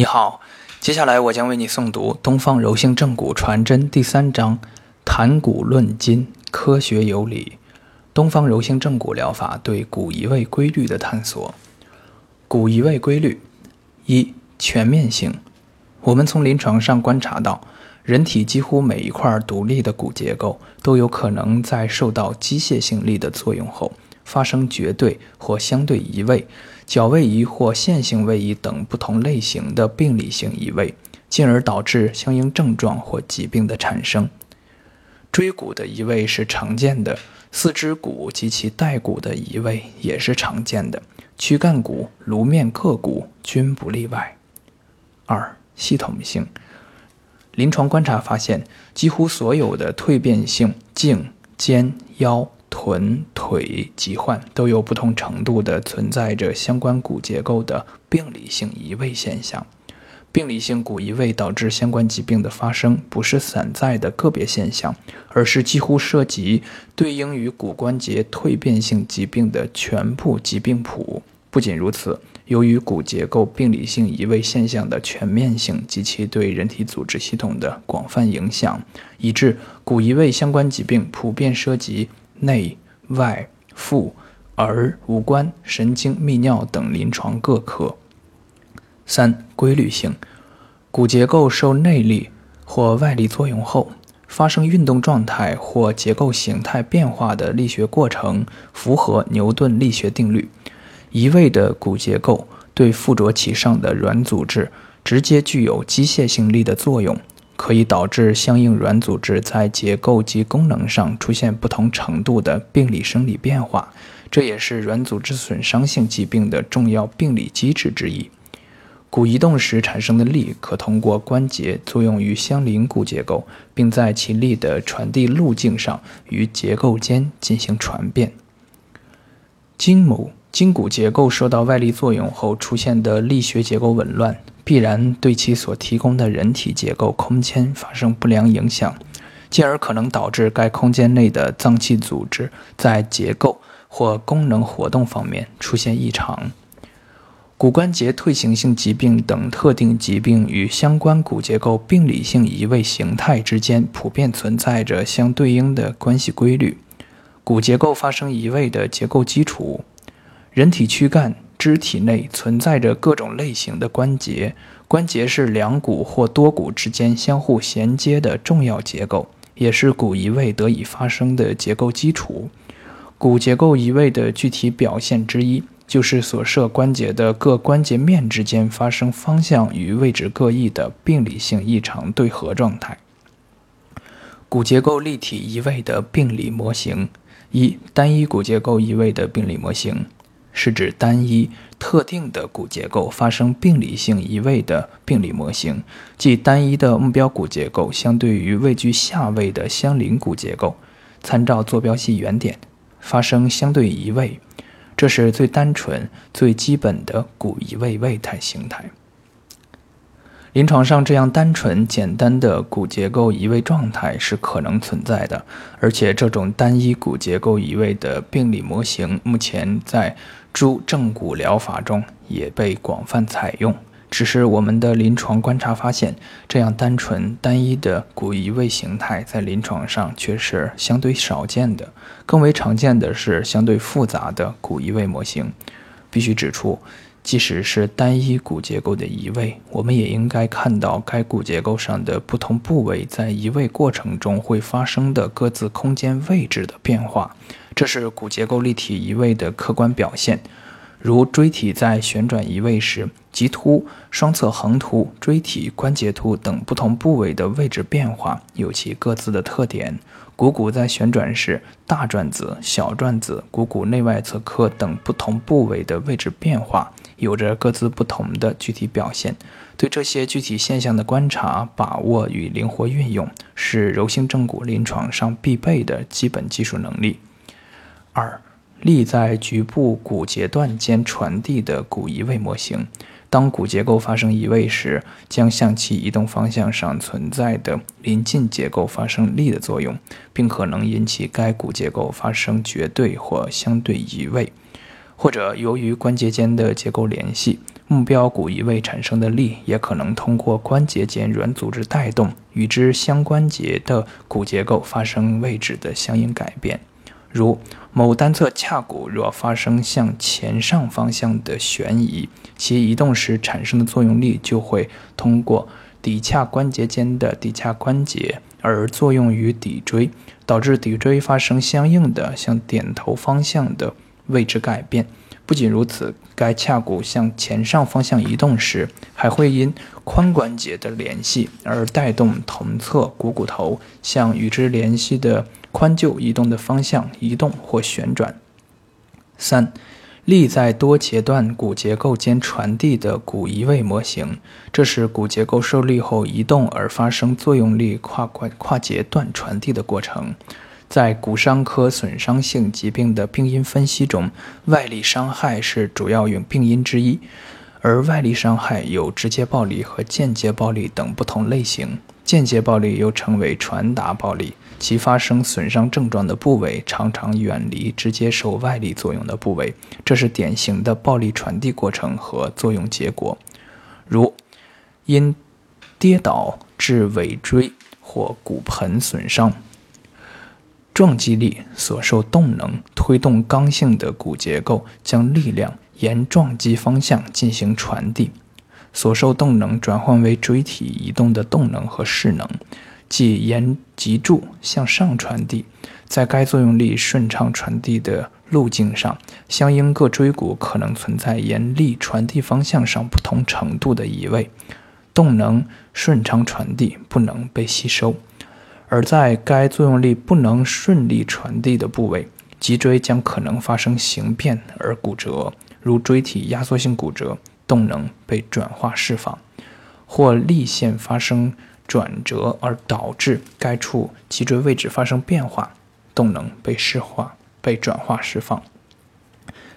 你好，接下来我将为你诵读《东方柔性正骨传真》第三章《谈骨论今，科学有理》。东方柔性正骨疗法对骨移位规律的探索。骨移位规律一全面性。我们从临床上观察到，人体几乎每一块独立的骨结构都有可能在受到机械性力的作用后发生绝对或相对移位。角位移或线性位移等不同类型的病理性移位，进而导致相应症状或疾病的产生。椎骨的移位是常见的，四肢骨及其带骨的移位也是常见的，躯干骨、颅面各骨均不例外。二、系统性。临床观察发现，几乎所有的蜕变性颈、肩、腰。臀、腿疾患都有不同程度的存在着相关骨结构的病理性移位现象。病理性骨移位导致相关疾病的发生，不是散在的个别现象，而是几乎涉及对应于骨关节蜕变性疾病的全部疾病谱。不仅如此，由于骨结构病理性移位现象的全面性及其对人体组织系统的广泛影响，以致骨移位相关疾病普遍涉及。内外妇儿五官神经泌尿等临床各科。三规律性，骨结构受内力或外力作用后发生运动状态或结构形态变化的力学过程，符合牛顿力学定律。移位的骨结构对附着其上的软组织直接具有机械性力的作用。可以导致相应软组织在结构及功能上出现不同程度的病理生理变化，这也是软组织损伤性疾病的重要病理机制之一。骨移动时产生的力可通过关节作用于相邻骨结构，并在其力的传递路径上与结构间进行传变。筋膜筋骨结构受到外力作用后出现的力学结构紊乱。必然对其所提供的人体结构空间发生不良影响，进而可能导致该空间内的脏器组织在结构或功能活动方面出现异常。骨关节退行性疾病等特定疾病与相关骨结构病理性移位形态之间普遍存在着相对应的关系规律。骨结构发生移位的结构基础，人体躯干。肢体内存在着各种类型的关节，关节是两骨或多骨之间相互衔接的重要结构，也是骨移位得以发生的结构基础。骨结构移位的具体表现之一，就是所涉关节的各关节面之间发生方向与位置各异的病理性异常对合状态。骨结构立体移位的病理模型一，单一骨结构移位的病理模型。是指单一特定的骨结构发生病理性移位的病理模型，即单一的目标骨结构相对于位居下位的相邻骨结构，参照坐标系原点发生相对移位，这是最单纯、最基本的骨移位位态形态。临床上，这样单纯简单的骨结构移位状态是可能存在的，而且这种单一骨结构移位的病理模型，目前在诸正骨疗法中也被广泛采用。只是我们的临床观察发现，这样单纯单一的骨移位形态在临床上却是相对少见的。更为常见的是相对复杂的骨移位模型。必须指出。即使是单一骨结构的移位，我们也应该看到该骨结构上的不同部位在移位过程中会发生的各自空间位置的变化，这是骨结构立体移位的客观表现。如椎体在旋转移位时，棘突、双侧横突、椎体、关节突等不同部位的位置变化有其各自的特点。股骨在旋转时，大转子、小转子、股骨内外侧髁等不同部位的位置变化有着各自不同的具体表现。对这些具体现象的观察、把握与灵活运用，是柔性正骨临床上必备的基本技术能力。二。力在局部骨节段间传递的骨移位模型，当骨结构发生移位时，将向其移动方向上存在的邻近结构发生力的作用，并可能引起该骨结构发生绝对或相对移位。或者由于关节间的结构联系，目标骨移位产生的力也可能通过关节间软组织带动与之相关节的骨结构发生位置的相应改变。如某单侧髂骨若发生向前上方向的旋移，其移动时产生的作用力就会通过骶髂关节间的骶髂关节而作用于骶椎，导致骶椎发生相应的向点头方向的位置改变。不仅如此，该髂骨向前上方向移动时，还会因髋关节的联系而带动同侧股骨头向与之联系的髋臼移动的方向移动或旋转。三、力在多节段骨结构间传递的骨移位模型，这是骨结构受力后移动而发生作用力跨跨跨节段传递的过程。在骨伤科损伤性疾病的病因分析中，外力伤害是主要病因之一，而外力伤害有直接暴力和间接暴力等不同类型。间接暴力又称为传达暴力，其发生损伤症状的部位常常远离直接受外力作用的部位，这是典型的暴力传递过程和作用结果，如因跌倒致尾椎或骨盆损伤。撞击力所受动能推动刚性的骨结构将力量沿撞击方向进行传递，所受动能转换为椎体移动的动能和势能，即沿脊柱向上传递。在该作用力顺畅传递的路径上，相应各椎骨可能存在沿力传递方向上不同程度的移位，动能顺畅传递不能被吸收。而在该作用力不能顺利传递的部位，脊椎将可能发生形变而骨折，如椎体压缩性骨折，动能被转化释放；或力线发生转折而导致该处脊椎位置发生变化，动能被释化、被转化释放。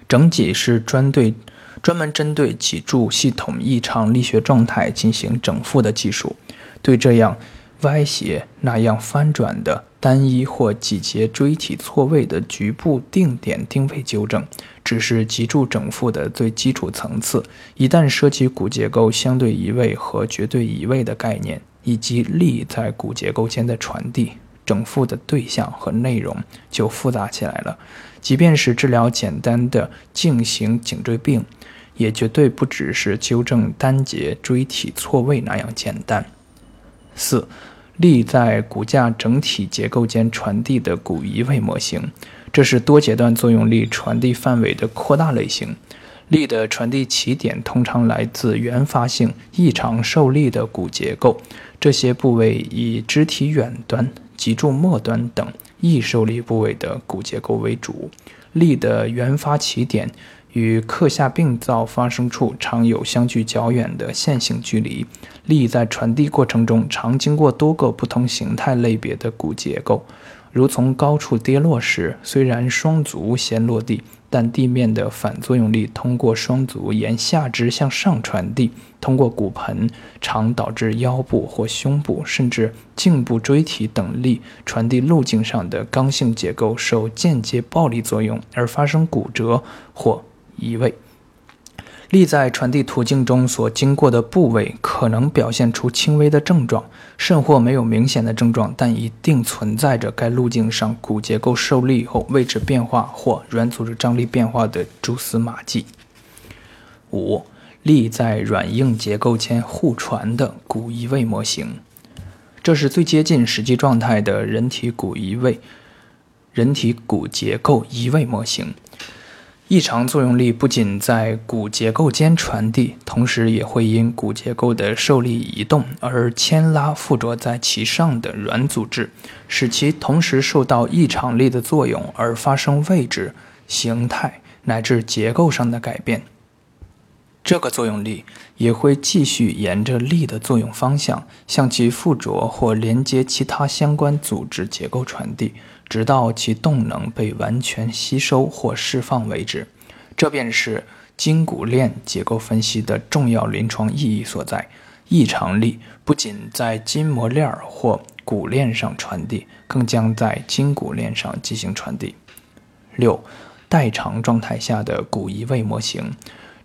整脊是专对专门针对脊柱系统异常力学状态进行整复的技术，对这样。歪斜那样翻转的单一或几节椎体错位的局部定点定位纠正，只是脊柱整复的最基础层次。一旦涉及骨结构相对移位和绝对移位的概念，以及力在骨结构间的传递，整复的对象和内容就复杂起来了。即便是治疗简单的颈型颈椎病，也绝对不只是纠正单节椎体错位那样简单。四。力在骨架整体结构间传递的骨移位模型，这是多节段作用力传递范围的扩大类型。力的传递起点通常来自原发性异常受力的骨结构，这些部位以肢体远端、脊柱末端等易受力部位的骨结构为主。力的原发起点。与髁下病灶发生处常有相距较远的线性距离，力在传递过程中常经过多个不同形态类别的骨结构，如从高处跌落时，虽然双足先落地。但地面的反作用力通过双足沿下肢向上传递，通过骨盆，常导致腰部或胸部甚至颈部椎体等力传递路径上的刚性结构受间接暴力作用而发生骨折或移位。力在传递途径中所经过的部位可能表现出轻微的症状，甚或没有明显的症状，但一定存在着该路径上骨结构受力后位置变化或软组织张力变化的蛛丝马迹。五、力在软硬结构间互传的骨移位模型，这是最接近实际状态的人体骨移位、人体骨结构移位模型。异常作用力不仅在骨结构间传递，同时也会因骨结构的受力移动而牵拉附着在其上的软组织，使其同时受到异常力的作用而发生位置、形态乃至结构上的改变。这个作用力也会继续沿着力的作用方向向其附着或连接其他相关组织结构传递。直到其动能被完全吸收或释放为止，这便是筋骨链结构分析的重要临床意义所在。异常力不仅在筋膜链或骨链上传递，更将在筋骨链上进行传递。六，代偿状态下的骨移位模型。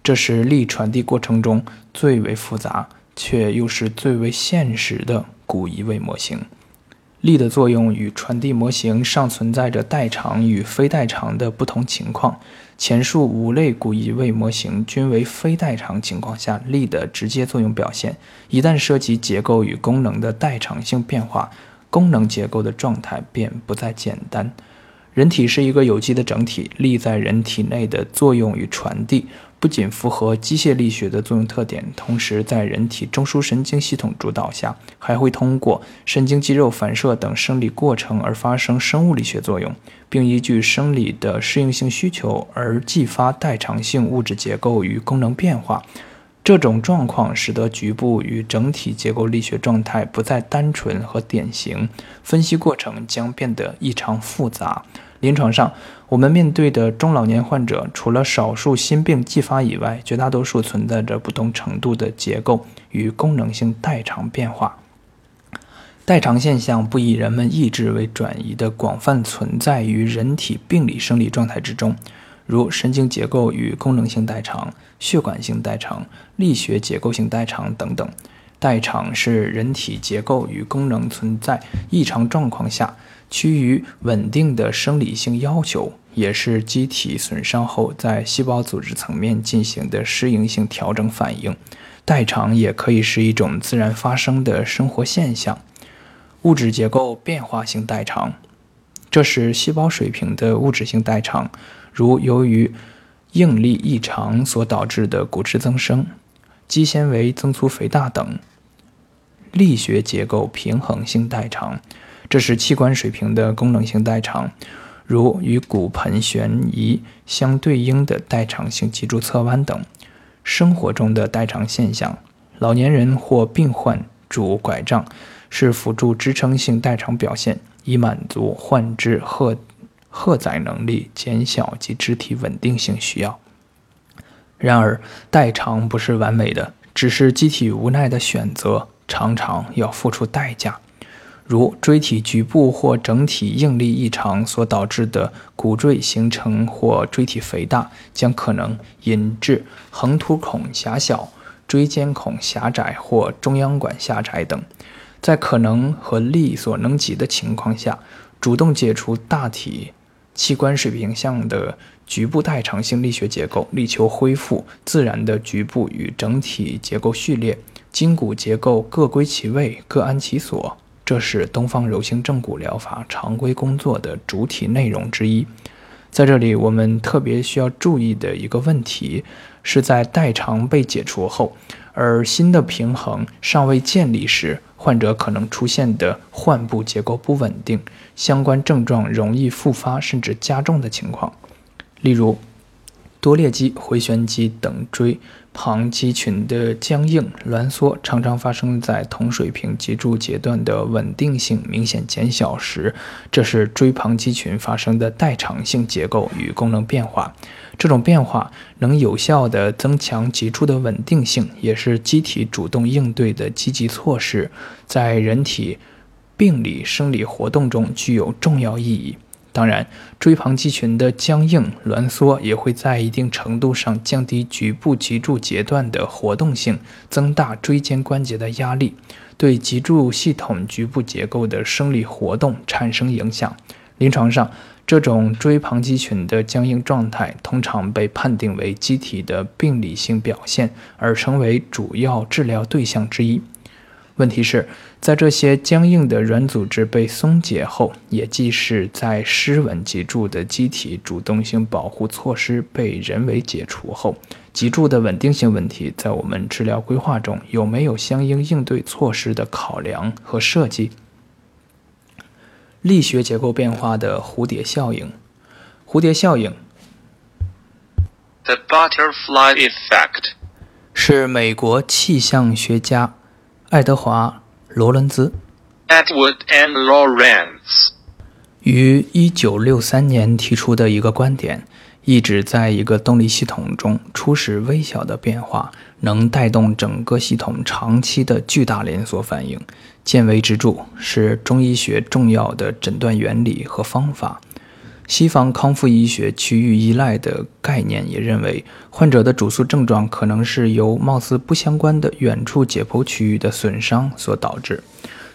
这是力传递过程中最为复杂，却又是最为现实的骨移位模型。力的作用与传递模型尚存在着代偿与非代偿的不同情况。前述五类骨移位模型均为非代偿情况下力的直接作用表现。一旦涉及结构与功能的代偿性变化，功能结构的状态便不再简单。人体是一个有机的整体，力在人体内的作用与传递。不仅符合机械力学的作用特点，同时在人体中枢神经系统主导下，还会通过神经肌肉反射等生理过程而发生生物力学作用，并依据生理的适应性需求而继发代偿性物质结构与功能变化。这种状况使得局部与整体结构力学状态不再单纯和典型，分析过程将变得异常复杂。临床上，我们面对的中老年患者，除了少数心病继发以外，绝大多数存在着不同程度的结构与功能性代偿变化。代偿现象不以人们意志为转移的广泛存在于人体病理生理状态之中，如神经结构与功能性代偿、血管性代偿、力学结构性代偿等等。代偿是人体结构与功能存在异常状况下。趋于稳定的生理性要求，也是机体损伤后在细胞组织层面进行的适应性调整反应。代偿也可以是一种自然发生的生活现象。物质结构变化性代偿，这是细胞水平的物质性代偿，如由于应力异常所导致的骨质增生、肌纤维增粗肥大等。力学结构平衡性代偿。这是器官水平的功能性代偿，如与骨盆旋移相对应的代偿性脊柱侧弯等。生活中的代偿现象，老年人或病患拄拐杖是辅助支撑性代偿表现，以满足患肢荷荷载能力减小及肢体稳定性需要。然而，代偿不是完美的，只是机体无奈的选择，常常要付出代价。如椎体局部或整体应力异常所导致的骨赘形成或椎体肥大，将可能引致横突孔狭小、椎间孔狭窄或中央管狭窄等。在可能和力所能及的情况下，主动解除大体器官水平向的局部代偿性力学结构，力求恢复自然的局部与整体结构序列，筋骨结构各归其位，各安其所。这是东方柔性正骨疗法常规工作的主体内容之一。在这里，我们特别需要注意的一个问题，是在代偿被解除后，而新的平衡尚未建立时，患者可能出现的患部结构不稳定、相关症状容易复发甚至加重的情况，例如。多裂肌、回旋肌等椎旁肌群的僵硬挛缩，常常发生在同水平脊柱节段的稳定性明显减小时，这是椎旁肌群发生的代偿性结构与功能变化。这种变化能有效地增强脊柱的稳定性，也是机体主动应对的积极措施，在人体病理生理活动中具有重要意义。当然，椎旁肌群的僵硬挛缩也会在一定程度上降低局部脊柱节段的活动性，增大椎间关节的压力，对脊柱系统局部结构的生理活动产生影响。临床上，这种椎旁肌群的僵硬状态通常被判定为机体的病理性表现，而成为主要治疗对象之一。问题是在这些僵硬的软组织被松解后，也即是在失稳脊柱的机体主动性保护措施被人为解除后，脊柱的稳定性问题在我们治疗规划中有没有相应应对措施的考量和设计？力学结构变化的蝴蝶效应，蝴蝶效应，The butterfly effect，是美国气象学家。爱德华·罗伦兹 （Edward N. Lawrence） 于1963年提出的一个观点，意指在一个动力系统中，初始微小的变化能带动整个系统长期的巨大连锁反应。见微知著是中医学重要的诊断原理和方法。西方康复医学区域依赖的概念也认为，患者的主诉症状可能是由貌似不相关的远处解剖区域的损伤所导致。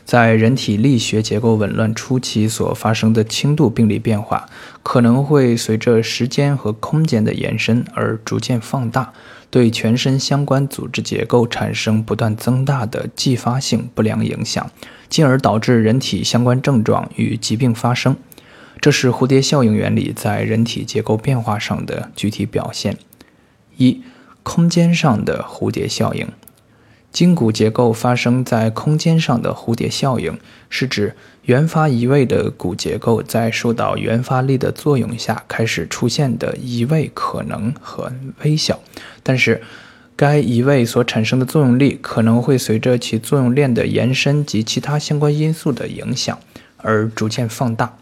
在人体力学结构紊乱初期所发生的轻度病理变化，可能会随着时间和空间的延伸而逐渐放大，对全身相关组织结构产生不断增大的继发性不良影响，进而导致人体相关症状与疾病发生。这是蝴蝶效应原理在人体结构变化上的具体表现。一、空间上的蝴蝶效应。筋骨结构发生在空间上的蝴蝶效应，是指原发移位的骨结构在受到原发力的作用下开始出现的移位可能很微小，但是该移位所产生的作用力可能会随着其作用链的延伸及其他相关因素的影响而逐渐放大。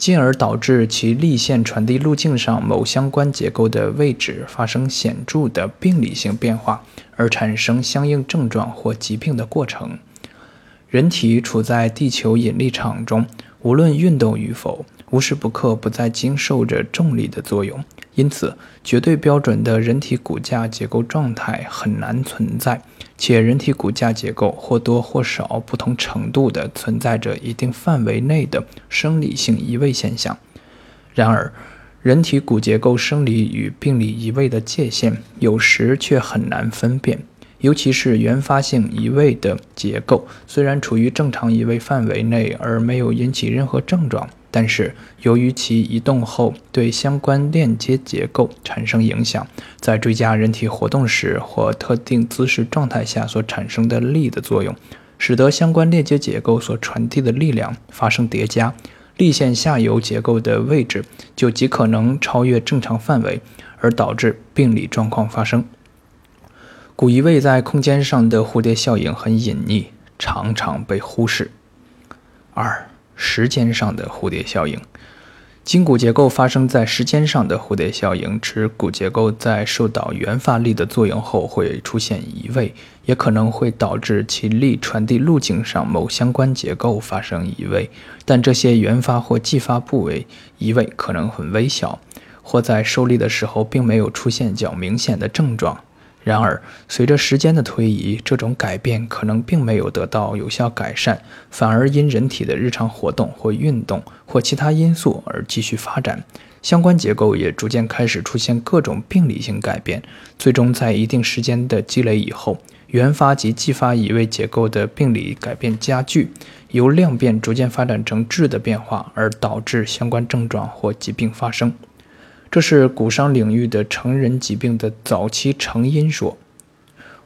进而导致其力线传递路径上某相关结构的位置发生显著的病理性变化，而产生相应症状或疾病的过程。人体处在地球引力场中，无论运动与否，无时不刻不在经受着重力的作用。因此，绝对标准的人体骨架结构状态很难存在，且人体骨架结构或多或少、不同程度地存在着一定范围内的生理性移位现象。然而，人体骨结构生理与病理移位的界限有时却很难分辨，尤其是原发性移位的结构，虽然处于正常移位范围内而没有引起任何症状。但是，由于其移动后对相关链接结构产生影响，在追加人体活动时或特定姿势状态下所产生的力的作用，使得相关链接结构所传递的力量发生叠加，力线下游结构的位置就极可能超越正常范围，而导致病理状况发生。骨移位在空间上的蝴蝶效应很隐匿，常常被忽视。二。时间上的蝴蝶效应，筋骨结构发生在时间上的蝴蝶效应，指骨结构在受到原发力的作用后会出现移位，也可能会导致其力传递路径上某相关结构发生移位，但这些原发或继发部位移位可能很微小，或在受力的时候并没有出现较明显的症状。然而，随着时间的推移，这种改变可能并没有得到有效改善，反而因人体的日常活动或运动或其他因素而继续发展。相关结构也逐渐开始出现各种病理性改变，最终在一定时间的积累以后，原发及继发移位结构的病理改变加剧，由量变逐渐发展成质的变化，而导致相关症状或疾病发生。这是骨伤领域的成人疾病的早期成因说。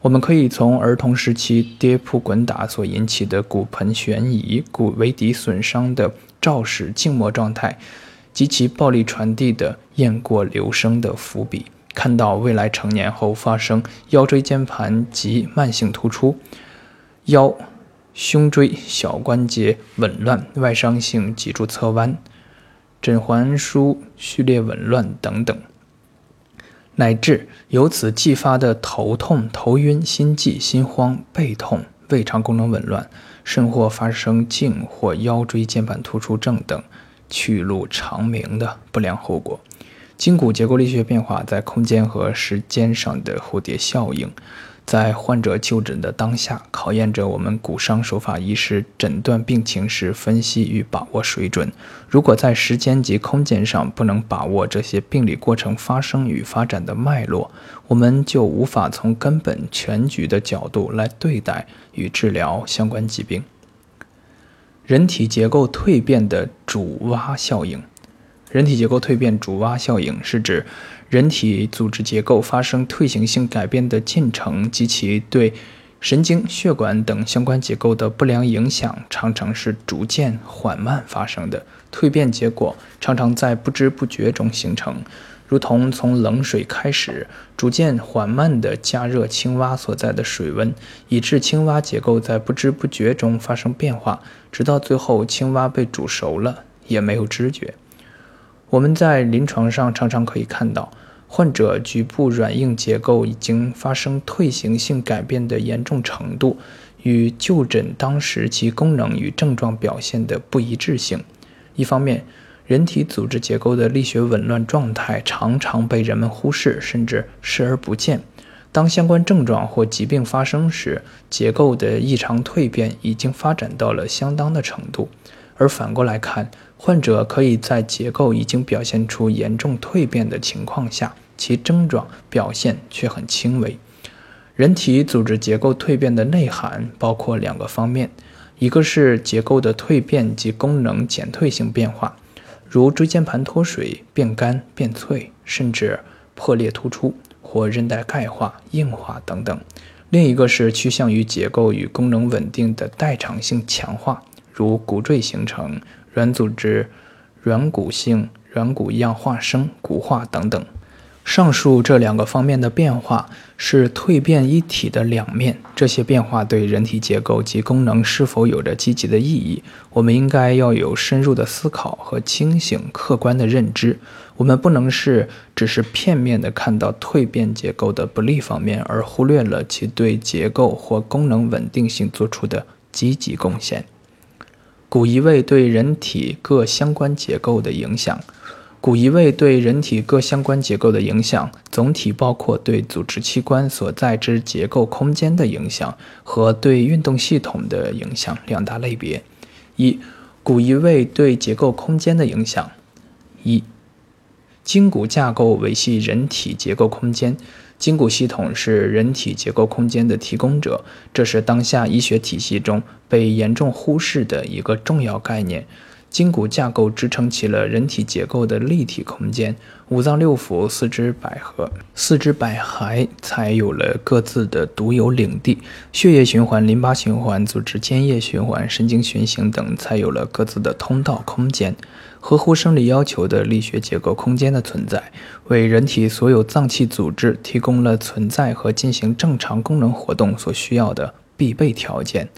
我们可以从儿童时期跌扑滚打所引起的骨盆悬移、骨围底损伤的肇始静默状态及其暴力传递的雁过留声的伏笔，看到未来成年后发生腰椎间盘及慢性突出、腰、胸椎小关节紊乱、外伤性脊柱侧弯。枕环枢序列紊乱等等，乃至由此继发的头痛、头晕、心悸、心慌、背痛、胃肠功能紊乱，甚或发生颈或腰椎间盘突出症等去路长明的不良后果。筋骨结构力学变化在空间和时间上的蝴蝶效应。在患者就诊的当下，考验着我们骨伤手法医师诊断病情时分析与把握水准。如果在时间及空间上不能把握这些病理过程发生与发展的脉络，我们就无法从根本全局的角度来对待与治疗相关疾病。人体结构蜕变的主蛙效应。人体结构蜕变主蛙效应是指。人体组织结构发生退行性改变的进程及其对神经、血管等相关结构的不良影响，常常是逐渐缓慢发生的。蜕变结果常常在不知不觉中形成，如同从冷水开始，逐渐缓慢地加热青蛙所在的水温，以致青蛙结构在不知不觉中发生变化，直到最后青蛙被煮熟了，也没有知觉。我们在临床上常常可以看到，患者局部软硬结构已经发生退行性改变的严重程度，与就诊当时其功能与症状表现的不一致性。一方面，人体组织结构的力学紊乱状态常常被人们忽视，甚至视而不见。当相关症状或疾病发生时，结构的异常蜕变已经发展到了相当的程度。而反过来看，患者可以在结构已经表现出严重蜕变的情况下，其症状表现却很轻微。人体组织结构蜕变的内涵包括两个方面，一个是结构的蜕变及功能减退性变化。如椎间盘脱水、变干、变脆，甚至破裂突出或韧带钙化、硬化等等；另一个是趋向于结构与功能稳定的代偿性强化，如骨赘形成、软组织软骨性软骨样化生、骨化等等。上述这两个方面的变化是蜕变一体的两面，这些变化对人体结构及功能是否有着积极的意义，我们应该要有深入的思考和清醒客观的认知。我们不能是只是片面的看到蜕变结构的不利方面，而忽略了其对结构或功能稳定性做出的积极贡献。骨移位对人体各相关结构的影响。骨移位对人体各相关结构的影响，总体包括对组织器官所在之结构空间的影响和对运动系统的影响两大类别。一、骨移位对结构空间的影响。一、筋骨架构维系人体结构空间，筋骨系统是人体结构空间的提供者，这是当下医学体系中被严重忽视的一个重要概念。筋骨架构支撑起了人体结构的立体空间，五脏六腑、四肢百合、四肢百骸才有了各自的独有领地，血液循环、淋巴循环、组织间液循环、神经循行等才有了各自的通道空间。合乎生理要求的力学结构空间的存在，为人体所有脏器组织提供了存在和进行正常功能活动所需要的必备条件。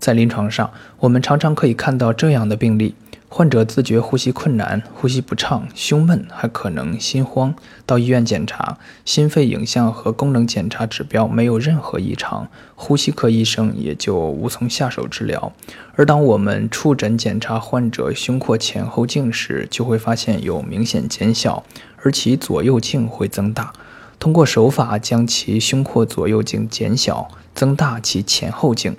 在临床上，我们常常可以看到这样的病例。患者自觉呼吸困难、呼吸不畅、胸闷，还可能心慌。到医院检查，心肺影像和功能检查指标没有任何异常，呼吸科医生也就无从下手治疗。而当我们触诊检查患者胸廓前后径时，就会发现有明显减小，而其左右径会增大。通过手法将其胸廓左右径减小，增大其前后径。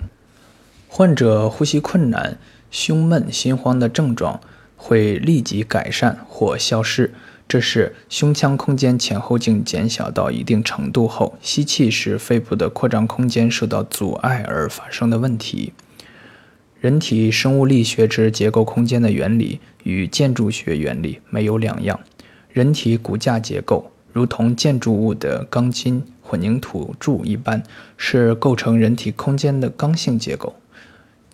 患者呼吸困难。胸闷、心慌的症状会立即改善或消失，这是胸腔空间前后径减小到一定程度后，吸气时肺部的扩张空间受到阻碍而发生的问题。人体生物力学之结构空间的原理与建筑学原理没有两样。人体骨架结构如同建筑物的钢筋、混凝土柱一般，是构成人体空间的刚性结构。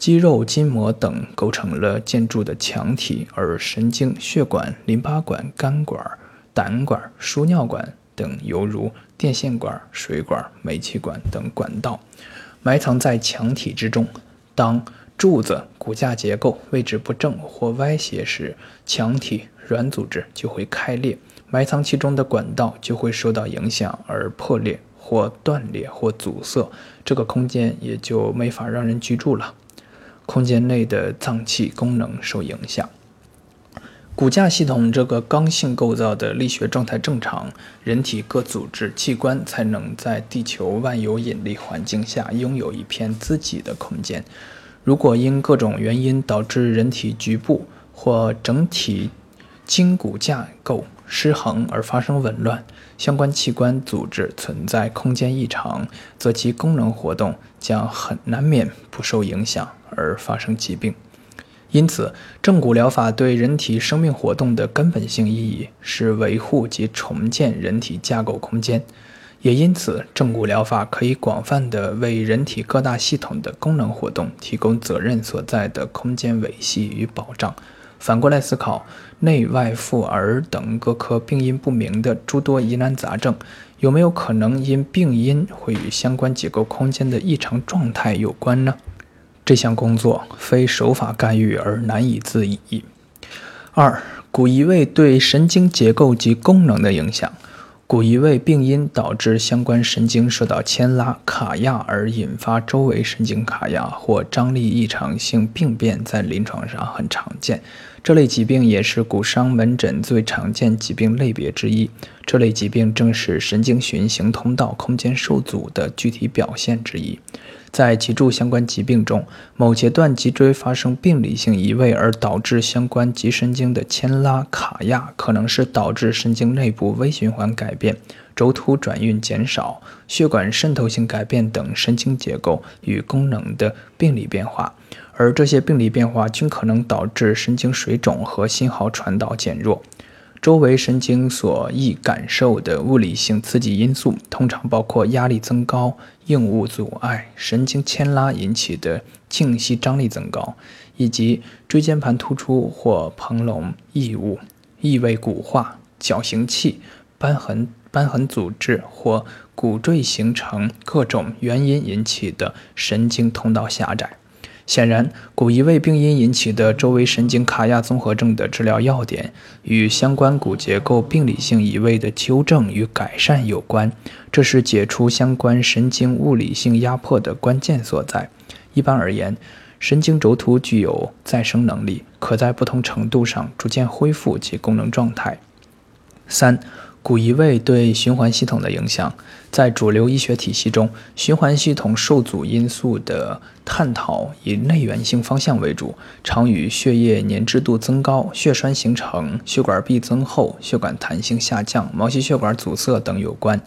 肌肉、筋膜等构成了建筑的墙体，而神经、血管、淋巴管、肝管、胆管、输尿管等犹如电线管、水管、煤气管等管道，埋藏在墙体之中。当柱子骨架结构位置不正或歪斜时，墙体软组织就会开裂，埋藏其中的管道就会受到影响而破裂或断裂或阻塞，这个空间也就没法让人居住了。空间内的脏器功能受影响。骨架系统这个刚性构造的力学状态正常，人体各组织器官才能在地球万有引力环境下拥有一片自己的空间。如果因各种原因导致人体局部或整体筋骨架构失衡而发生紊乱，相关器官组织存在空间异常，则其功能活动将很难免不受影响。而发生疾病，因此正骨疗法对人体生命活动的根本性意义是维护及重建人体架构空间，也因此正骨疗法可以广泛地为人体各大系统的功能活动提供责任所在的空间维系与保障。反过来思考，内外妇儿等各科病因不明的诸多疑难杂症，有没有可能因病因会与相关结构空间的异常状态有关呢？这项工作非手法干预而难以自已。二、骨移位对神经结构及功能的影响。骨移位病因导致相关神经受到牵拉、卡压而引发周围神经卡压或张力异常性病变，在临床上很常见。这类疾病也是骨伤门诊最常见疾病类别之一。这类疾病正是神经循行通道空间受阻的具体表现之一。在脊柱相关疾病中，某节段脊椎发生病理性移位而导致相关脊神经的牵拉卡压，可能是导致神经内部微循环改变、轴突转运减少、血管渗透性改变等神经结构与功能的病理变化，而这些病理变化均可能导致神经水肿和信号传导减弱。周围神经所易感受的物理性刺激因素，通常包括压力增高、硬物阻碍、神经牵拉引起的静息张力增高，以及椎间盘突出或膨隆异物、异位骨化、矫形器、瘢痕、瘢痕组织或骨赘形成各种原因引起的神经通道狭窄。显然，骨移位病因引起的周围神经卡压综合症的治疗要点与相关骨结构病理性移位的纠正与改善有关，这是解除相关神经物理性压迫的关键所在。一般而言，神经轴突具有再生能力，可在不同程度上逐渐恢复其功能状态。三。骨移位对循环系统的影响，在主流医学体系中，循环系统受阻因素的探讨以内源性方向为主，常与血液粘滞度增高、血栓形成、血管壁增厚、血管弹性下降、毛细血管阻塞等有关。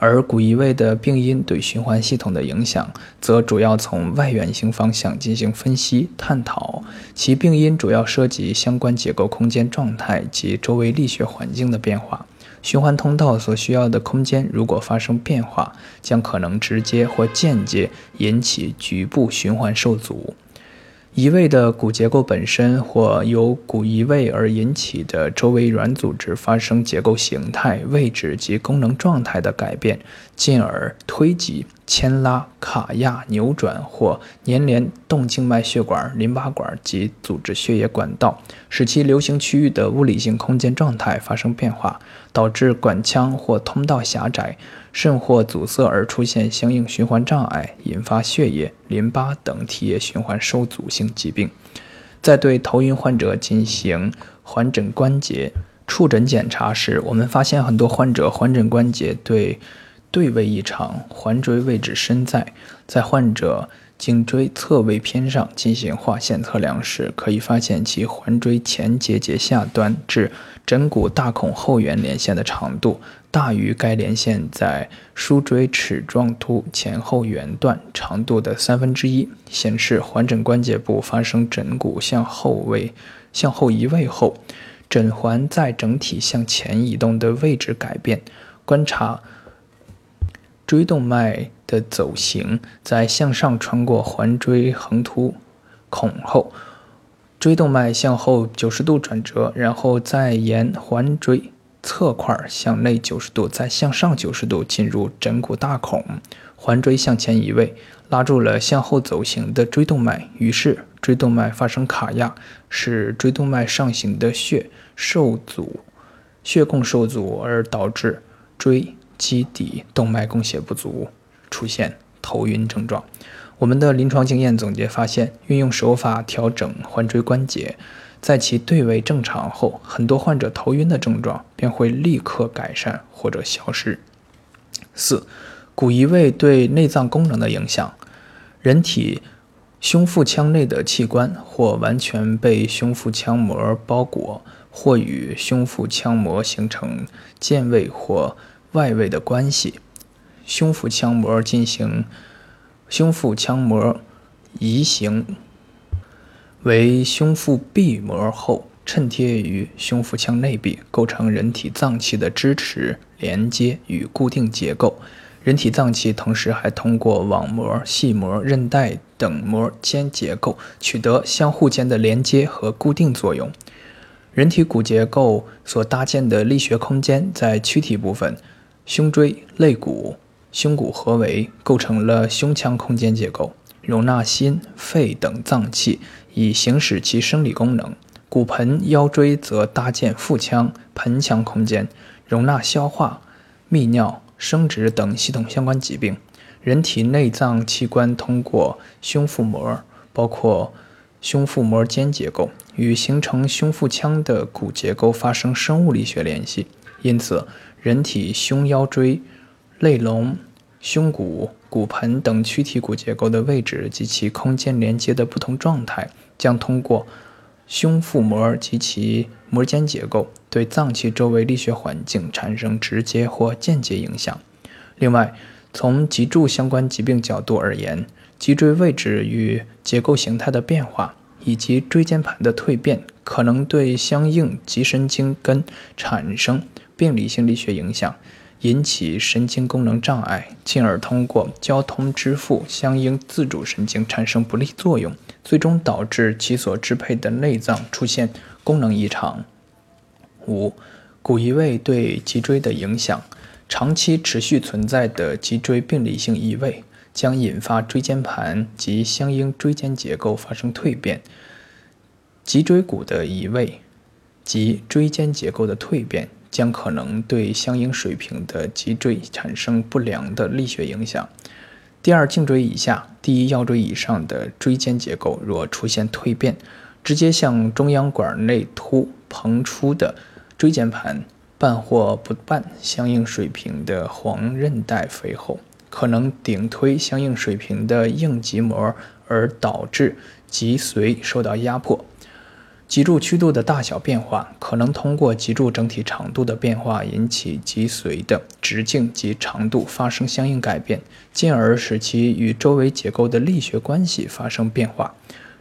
而骨移位的病因对循环系统的影响，则主要从外源性方向进行分析探讨，其病因主要涉及相关结构空间状态及周围力学环境的变化。循环通道所需要的空间如果发生变化，将可能直接或间接引起局部循环受阻。移位的骨结构本身或由骨移位而引起的周围软组织发生结构形态、位置及功能状态的改变，进而推挤、牵拉、卡压、扭转或粘连动静脉血管、淋巴管及组织血液管道，使其流行区域的物理性空间状态发生变化，导致管腔或通道狭窄。肾或阻塞而出现相应循环障碍，引发血液、淋巴等体液循环受阻性疾病。在对头晕患者进行环枕关节触诊检查时，我们发现很多患者环枕关节对对位异常，环椎位置深在。在患者颈椎侧位偏上进行划线测量时，可以发现其环椎前结节下端至枕骨大孔后缘连线的长度。大于该连线在枢椎齿状突前后缘段长度的三分之一，显示环枕关节部发生枕骨向后位、向后移位后，枕环在整体向前移动的位置改变。观察椎动脉的走形，在向上穿过环椎横突孔后，椎动脉向后九十度转折，然后再沿环椎。侧块向内九十度，再向上九十度进入枕骨大孔，环椎向前移位，拉住了向后走行的椎动脉，于是椎动脉发生卡压，使椎动脉上行的血受阻，血供受阻，而导致椎基底动脉供血不足，出现头晕症状。我们的临床经验总结发现，运用手法调整环椎关节。在其对位正常后，很多患者头晕的症状便会立刻改善或者消失。四、骨移位对内脏功能的影响。人体胸腹腔内的器官或完全被胸腹腔膜包裹，或与胸腹腔膜形成间位或外位的关系。胸腹腔膜进行胸腹腔膜移行。为胸腹壁膜后衬贴于胸腹腔内壁，构成人体脏器的支持、连接与固定结构。人体脏器同时还通过网膜、细膜、韧带等膜间结构取得相互间的连接和固定作用。人体骨结构所搭建的力学空间，在躯体部分，胸椎、肋骨、胸骨合围，构成了胸腔空间结构，容纳心、肺等脏器。以行使其生理功能，骨盆、腰椎则搭建腹腔、盆腔空间，容纳消化、泌尿、生殖等系统相关疾病。人体内脏器官通过胸腹膜，包括胸腹膜间结构，与形成胸腹腔的骨结构发生生物力学联系。因此，人体胸腰椎、肋龙、胸骨、骨盆等躯体骨结构的位置及其空间连接的不同状态，将通过胸腹膜及其膜间结构对脏器周围力学环境产生直接或间接影响。另外，从脊柱相关疾病角度而言，脊椎位置与结构形态的变化，以及椎间盘的蜕变，可能对相应脊神经根产生病理性力学影响，引起神经功能障碍，进而通过交通支付相应自主神经产生不利作用，最终导致其所支配的内脏出现功能异常。五、骨移位对脊椎的影响。长期持续存在的脊椎病理性移位将引发椎间盘及相应椎间结构发生蜕变。脊椎骨的移位及椎间结构的蜕变将可能对相应水平的脊椎产生不良的力学影响。第二颈椎以下、第一腰椎以上的椎间结构若出现蜕变，直接向中央管内突膨出的椎间盘。半或不半相应水平的黄韧带肥厚，可能顶推相应水平的硬脊膜，而导致脊髓受到压迫。脊柱曲度的大小变化，可能通过脊柱整体长度的变化引起脊髓的直径及长度发生相应改变，进而使其与周围结构的力学关系发生变化。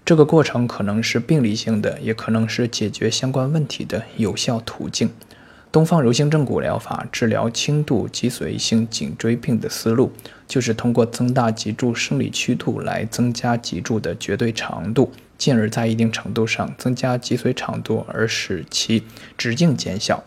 这个过程可能是病理性的，也可能是解决相关问题的有效途径。东方柔性正骨疗法治疗轻度脊髓性颈椎病的思路，就是通过增大脊柱生理曲度来增加脊柱的绝对长度，进而，在一定程度上增加脊髓长度，而使其直径减小。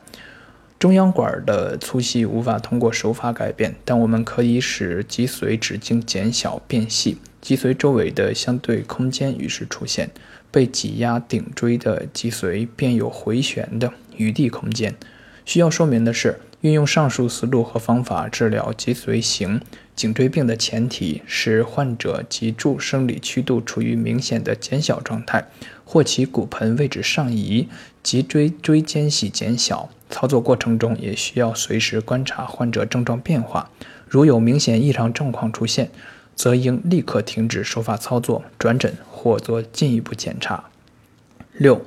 中央管的粗细无法通过手法改变，但我们可以使脊髓直径减小变细，脊髓周围的相对空间于是出现，被挤压顶椎的脊髓便有回旋的余地空间。需要说明的是，运用上述思路和方法治疗脊髓型颈椎病的前提是患者脊柱生理曲度处于明显的减小状态，或其骨盆位置上移，脊椎椎间隙减小。操作过程中也需要随时观察患者症状变化，如有明显异常状况出现，则应立刻停止手法操作，转诊或做进一步检查。六、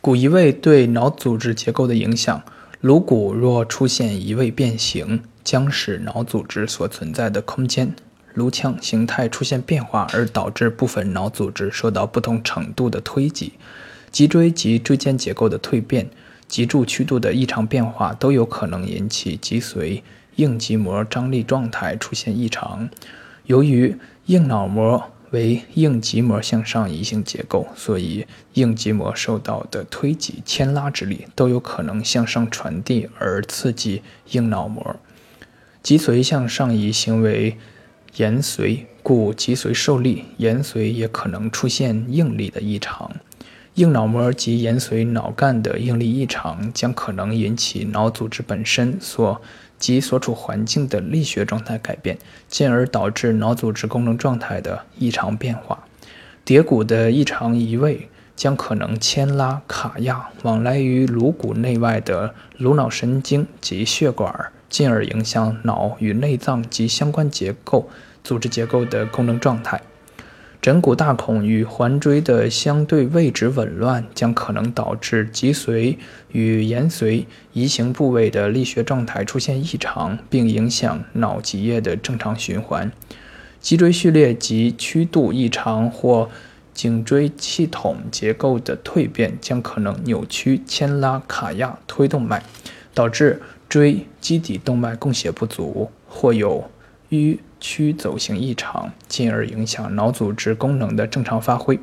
骨移位对脑组织结构的影响。颅骨若出现移位变形，将使脑组织所存在的空间颅腔形态出现变化，而导致部分脑组织受到不同程度的推挤。脊椎及椎间结构的蜕变、脊柱曲度的异常变化，都有可能引起脊髓硬脊膜张力状态出现异常。由于硬脑膜。为硬脊膜向上移行结构，所以硬脊膜受到的推挤、牵拉之力都有可能向上传递，而刺激硬脑膜。脊髓向上移行为延髓，故脊髓受力，延髓也可能出现应力的异常。硬脑膜及延髓脑干的应力异常，将可能引起脑组织本身所。及所处环境的力学状态改变，进而导致脑组织功能状态的异常变化。蝶骨的异常移位将可能牵拉、卡压往来于颅骨内外的颅脑神经及血管，进而影响脑与内脏及相关结构组织结构的功能状态。枕骨大孔与环椎的相对位置紊乱，将可能导致脊髓与延髓移行部位的力学状态出现异常，并影响脑脊液的正常循环。脊椎序列及曲度异常或颈椎系统结构的蜕变，将可能扭曲、牵拉、卡压、推动脉，导致椎基底动脉供血不足，或有淤。曲走行异常，进而影响脑组织功能的正常发挥。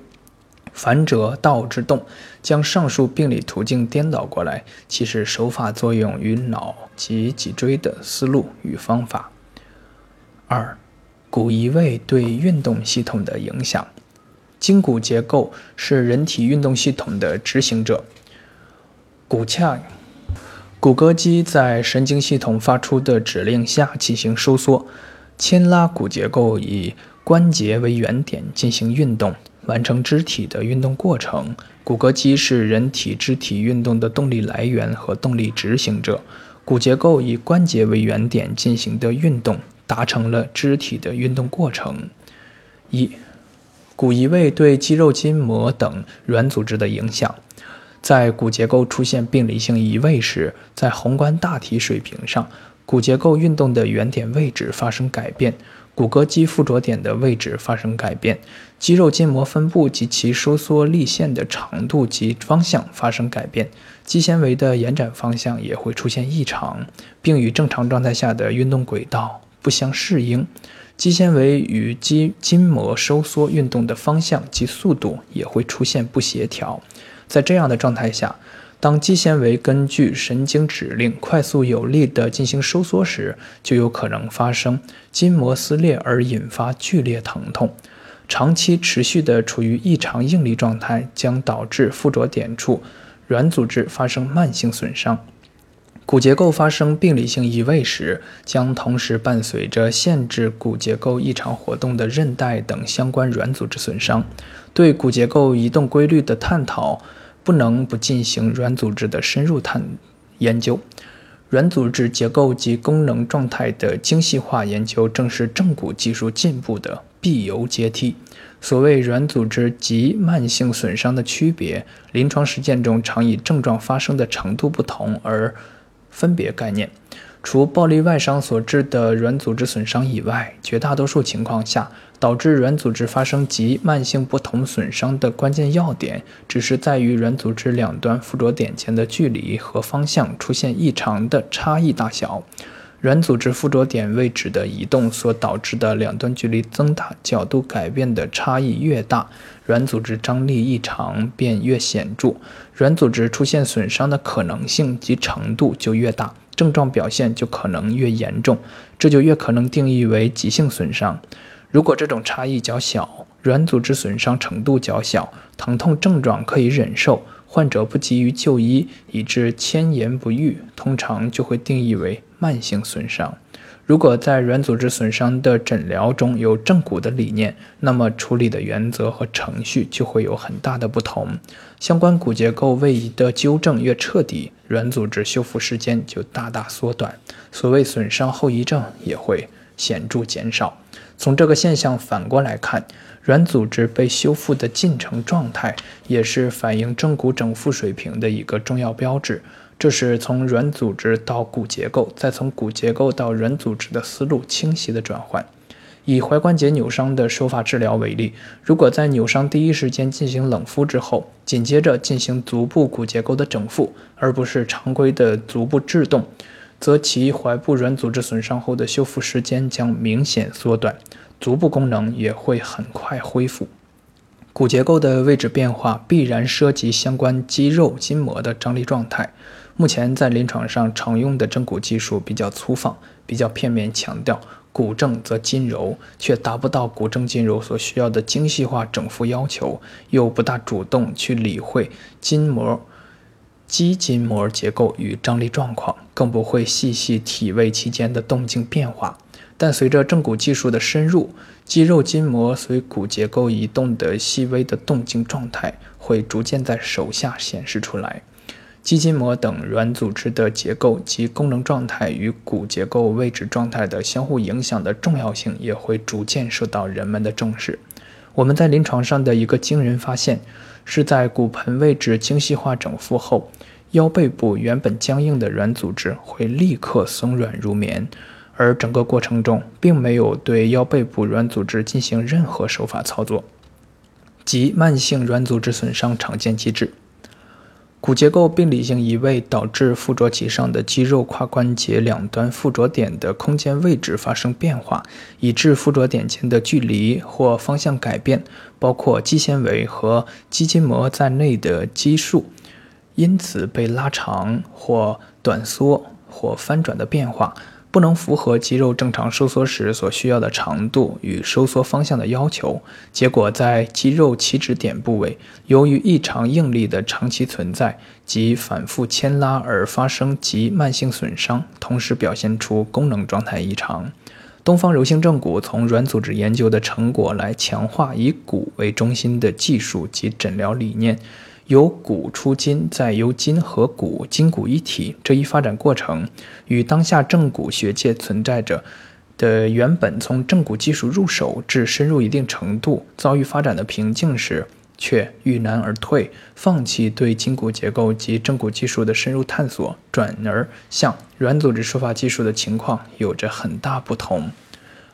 反者道之动，将上述病理途径颠倒过来，其实手法作用于脑及脊椎的思路与方法。二、骨移位对运动系统的影响。筋骨结构是人体运动系统的执行者，骨架。骨骼肌在神经系统发出的指令下进行收缩，牵拉骨结构以关节为原点进行运动，完成肢体的运动过程。骨骼肌是人体肢体运动的动力来源和动力执行者。骨结构以关节为原点进行的运动，达成了肢体的运动过程。一、骨移位对肌肉、筋膜等软组织的影响。在骨结构出现病理性移位时，在宏观大体水平上，骨结构运动的原点位置发生改变，骨骼肌附着点的位置发生改变，肌肉筋膜分布及其收缩力线的长度及方向发生改变，肌纤维的延展方向也会出现异常，并与正常状态下的运动轨道不相适应。肌纤维与肌筋膜收缩运动的方向及速度也会出现不协调。在这样的状态下，当肌纤维根据神经指令快速有力地进行收缩时，就有可能发生筋膜撕裂而引发剧烈疼痛。长期持续地处于异常应力状态，将导致附着点处软组织发生慢性损伤。骨结构发生病理性移位时，将同时伴随着限制骨结构异常活动的韧带等相关软组织损伤。对骨结构移动规律的探讨。不能不进行软组织的深入探研究，软组织结构及功能状态的精细化研究正是正骨技术进步的必由阶梯。所谓软组织及慢性损伤的区别，临床实践中常以症状发生的程度不同而分别概念。除暴力外伤所致的软组织损伤以外，绝大多数情况下，导致软组织发生及慢性不同损伤的关键要点，只是在于软组织两端附着点间的距离和方向出现异常的差异大小。软组织附着点位置的移动所导致的两端距离增大、角度改变的差异越大，软组织张力异常便越显著，软组织出现损伤的可能性及程度就越大。症状表现就可能越严重，这就越可能定义为急性损伤。如果这种差异较小，软组织损伤程度较小，疼痛症状可以忍受，患者不急于就医，以致迁延不愈，通常就会定义为慢性损伤。如果在软组织损伤的诊疗中有正骨的理念，那么处理的原则和程序就会有很大的不同。相关骨结构位移的纠正越彻底，软组织修复时间就大大缩短，所谓损伤后遗症也会显著减少。从这个现象反过来看，软组织被修复的进程状态，也是反映正骨整复水平的一个重要标志。这是从软组织到骨结构，再从骨结构到软组织的思路清晰的转换。以踝关节扭伤的手法治疗为例，如果在扭伤第一时间进行冷敷之后，紧接着进行足部骨结构的整复，而不是常规的足部制动，则其踝部软组织损伤后的修复时间将明显缩短，足部功能也会很快恢复。骨结构的位置变化必然涉及相关肌肉筋膜的张力状态。目前在临床上常用的正骨技术比较粗放，比较片面强调骨正则筋柔，却达不到骨正筋柔所需要的精细化整复要求，又不大主动去理会筋膜、肌筋膜结构与张力状况，更不会细细体味其间的动静变化。但随着正骨技术的深入，肌肉筋膜随骨结构移动的细微的动静状态会逐渐在手下显示出来。肌筋膜等软组织的结构及功能状态与骨结构位置状态的相互影响的重要性也会逐渐受到人们的重视。我们在临床上的一个惊人发现，是在骨盆位置精细化整复后，腰背部原本僵硬的软组织会立刻松软如棉，而整个过程中并没有对腰背部软组织进行任何手法操作，即慢性软组织损伤常见机制。骨结构病理性移位导致附着其上的肌肉胯关节两端附着点的空间位置发生变化，以致附着点间的距离或方向改变，包括肌纤维和肌筋膜在内的基数，因此被拉长或短缩或翻转的变化。不能符合肌肉正常收缩时所需要的长度与收缩方向的要求，结果在肌肉起止点部位，由于异常应力的长期存在及反复牵拉而发生急慢性损伤，同时表现出功能状态异常。东方柔性正骨从软组织研究的成果来强化以骨为中心的技术及诊疗理念。由骨出筋，再由筋和骨筋骨一体这一发展过程，与当下正骨学界存在着的原本从正骨技术入手至深入一定程度遭遇发展的瓶颈时，却遇难而退，放弃对筋骨结构及正骨技术的深入探索，转而向软组织说法技术的情况有着很大不同。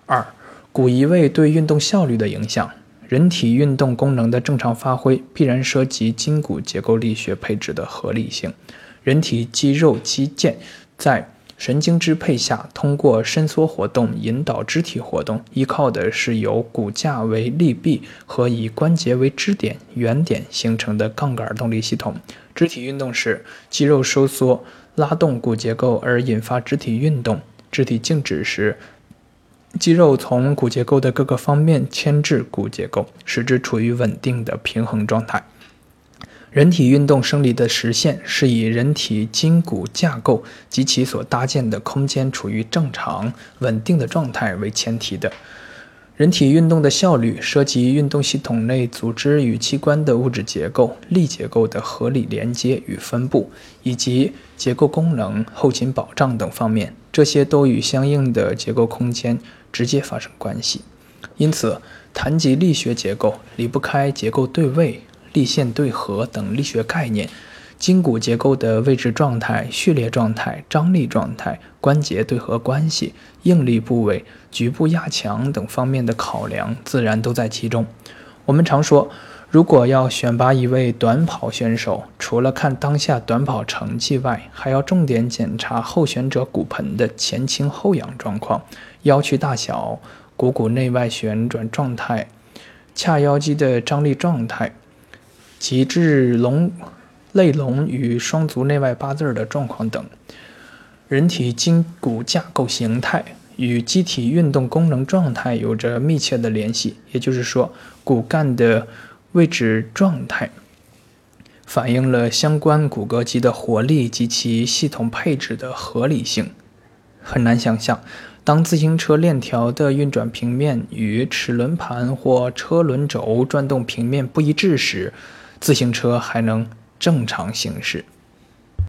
二、骨移位对运动效率的影响。人体运动功能的正常发挥，必然涉及筋骨结构力学配置的合理性。人体肌肉肌腱在神经支配下，通过伸缩活动引导肢体活动，依靠的是由骨架为力臂和以关节为支点原点形成的杠杆动力系统。肢体运动时，肌肉收缩拉动骨结构而引发肢体运动；肢体静止时，肌肉从骨结构的各个方面牵制骨结构，使之处于稳定的平衡状态。人体运动生理的实现是以人体筋骨架构及其所搭建的空间处于正常稳定的状态为前提的。人体运动的效率涉及运动系统内组织与器官的物质结构、力结构的合理连接与分布，以及结构功能、后勤保障等方面，这些都与相应的结构空间直接发生关系。因此，谈及力学结构，离不开结构对位、力线对合等力学概念。筋骨结构的位置状态、序列状态、张力状态、关节对合关系、应力部位、局部压强等方面的考量，自然都在其中。我们常说，如果要选拔一位短跑选手，除了看当下短跑成绩外，还要重点检查候选者骨盆的前倾后仰状况、腰曲大小、股骨内外旋转状态、髂腰肌的张力状态、脊柱龙。类龙与双足内外八字的状况等，人体筋骨架构形态与机体运动功能状态有着密切的联系。也就是说，骨干的位置状态反映了相关骨骼肌的活力及其系统配置的合理性。很难想象，当自行车链条的运转平面与齿轮盘或车轮轴转动平面不一致时，自行车还能。正常行驶。